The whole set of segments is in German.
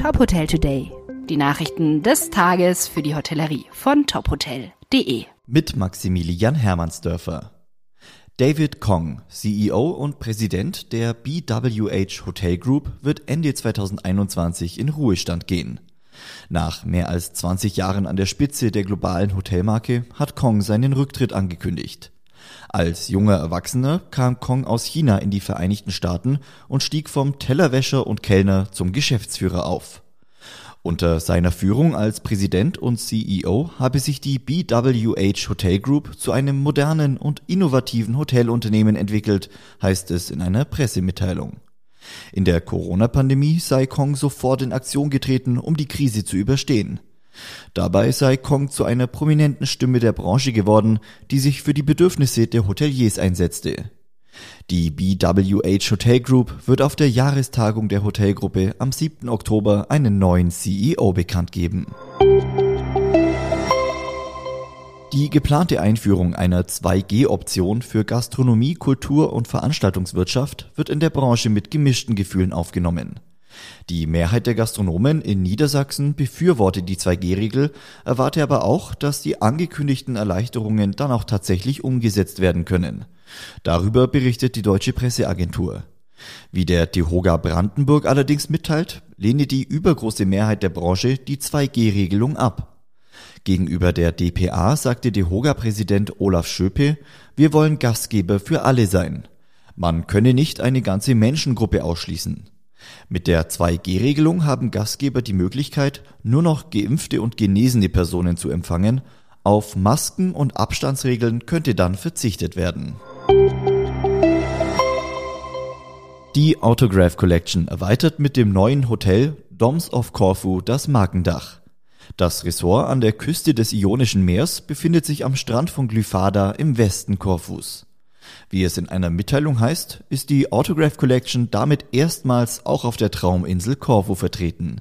Top Hotel Today. Die Nachrichten des Tages für die Hotellerie von tophotel.de. Mit Maximilian Hermannsdörfer. David Kong, CEO und Präsident der BWH Hotel Group, wird Ende 2021 in Ruhestand gehen. Nach mehr als 20 Jahren an der Spitze der globalen Hotelmarke hat Kong seinen Rücktritt angekündigt. Als junger Erwachsener kam Kong aus China in die Vereinigten Staaten und stieg vom Tellerwäscher und Kellner zum Geschäftsführer auf. Unter seiner Führung als Präsident und CEO habe sich die BWH Hotel Group zu einem modernen und innovativen Hotelunternehmen entwickelt, heißt es in einer Pressemitteilung. In der Corona-Pandemie sei Kong sofort in Aktion getreten, um die Krise zu überstehen. Dabei sei Kong zu einer prominenten Stimme der Branche geworden, die sich für die Bedürfnisse der Hoteliers einsetzte. Die BWH Hotel Group wird auf der Jahrestagung der Hotelgruppe am 7. Oktober einen neuen CEO bekannt geben. Die geplante Einführung einer 2G-Option für Gastronomie, Kultur und Veranstaltungswirtschaft wird in der Branche mit gemischten Gefühlen aufgenommen. Die Mehrheit der Gastronomen in Niedersachsen befürwortet die 2G-Regel, erwarte aber auch, dass die angekündigten Erleichterungen dann auch tatsächlich umgesetzt werden können. Darüber berichtet die deutsche Presseagentur. Wie der Tehoga Brandenburg allerdings mitteilt, lehne die übergroße Mehrheit der Branche die 2G-Regelung ab. Gegenüber der dpa sagte DEHOGA-Präsident Olaf Schöpe, wir wollen Gastgeber für alle sein. Man könne nicht eine ganze Menschengruppe ausschließen. Mit der 2G-Regelung haben Gastgeber die Möglichkeit, nur noch geimpfte und genesene Personen zu empfangen. Auf Masken und Abstandsregeln könnte dann verzichtet werden. Die Autograph Collection erweitert mit dem neuen Hotel Doms of Corfu das Markendach. Das Ressort an der Küste des Ionischen Meers befindet sich am Strand von Glyphada im Westen Korfus. Wie es in einer Mitteilung heißt, ist die Autograph Collection damit erstmals auch auf der Trauminsel Korfu vertreten.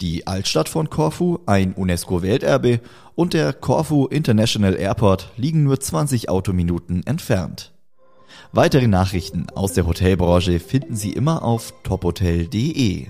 Die Altstadt von Korfu, ein UNESCO-Welterbe, und der Korfu International Airport liegen nur 20 Autominuten entfernt. Weitere Nachrichten aus der Hotelbranche finden Sie immer auf tophotel.de.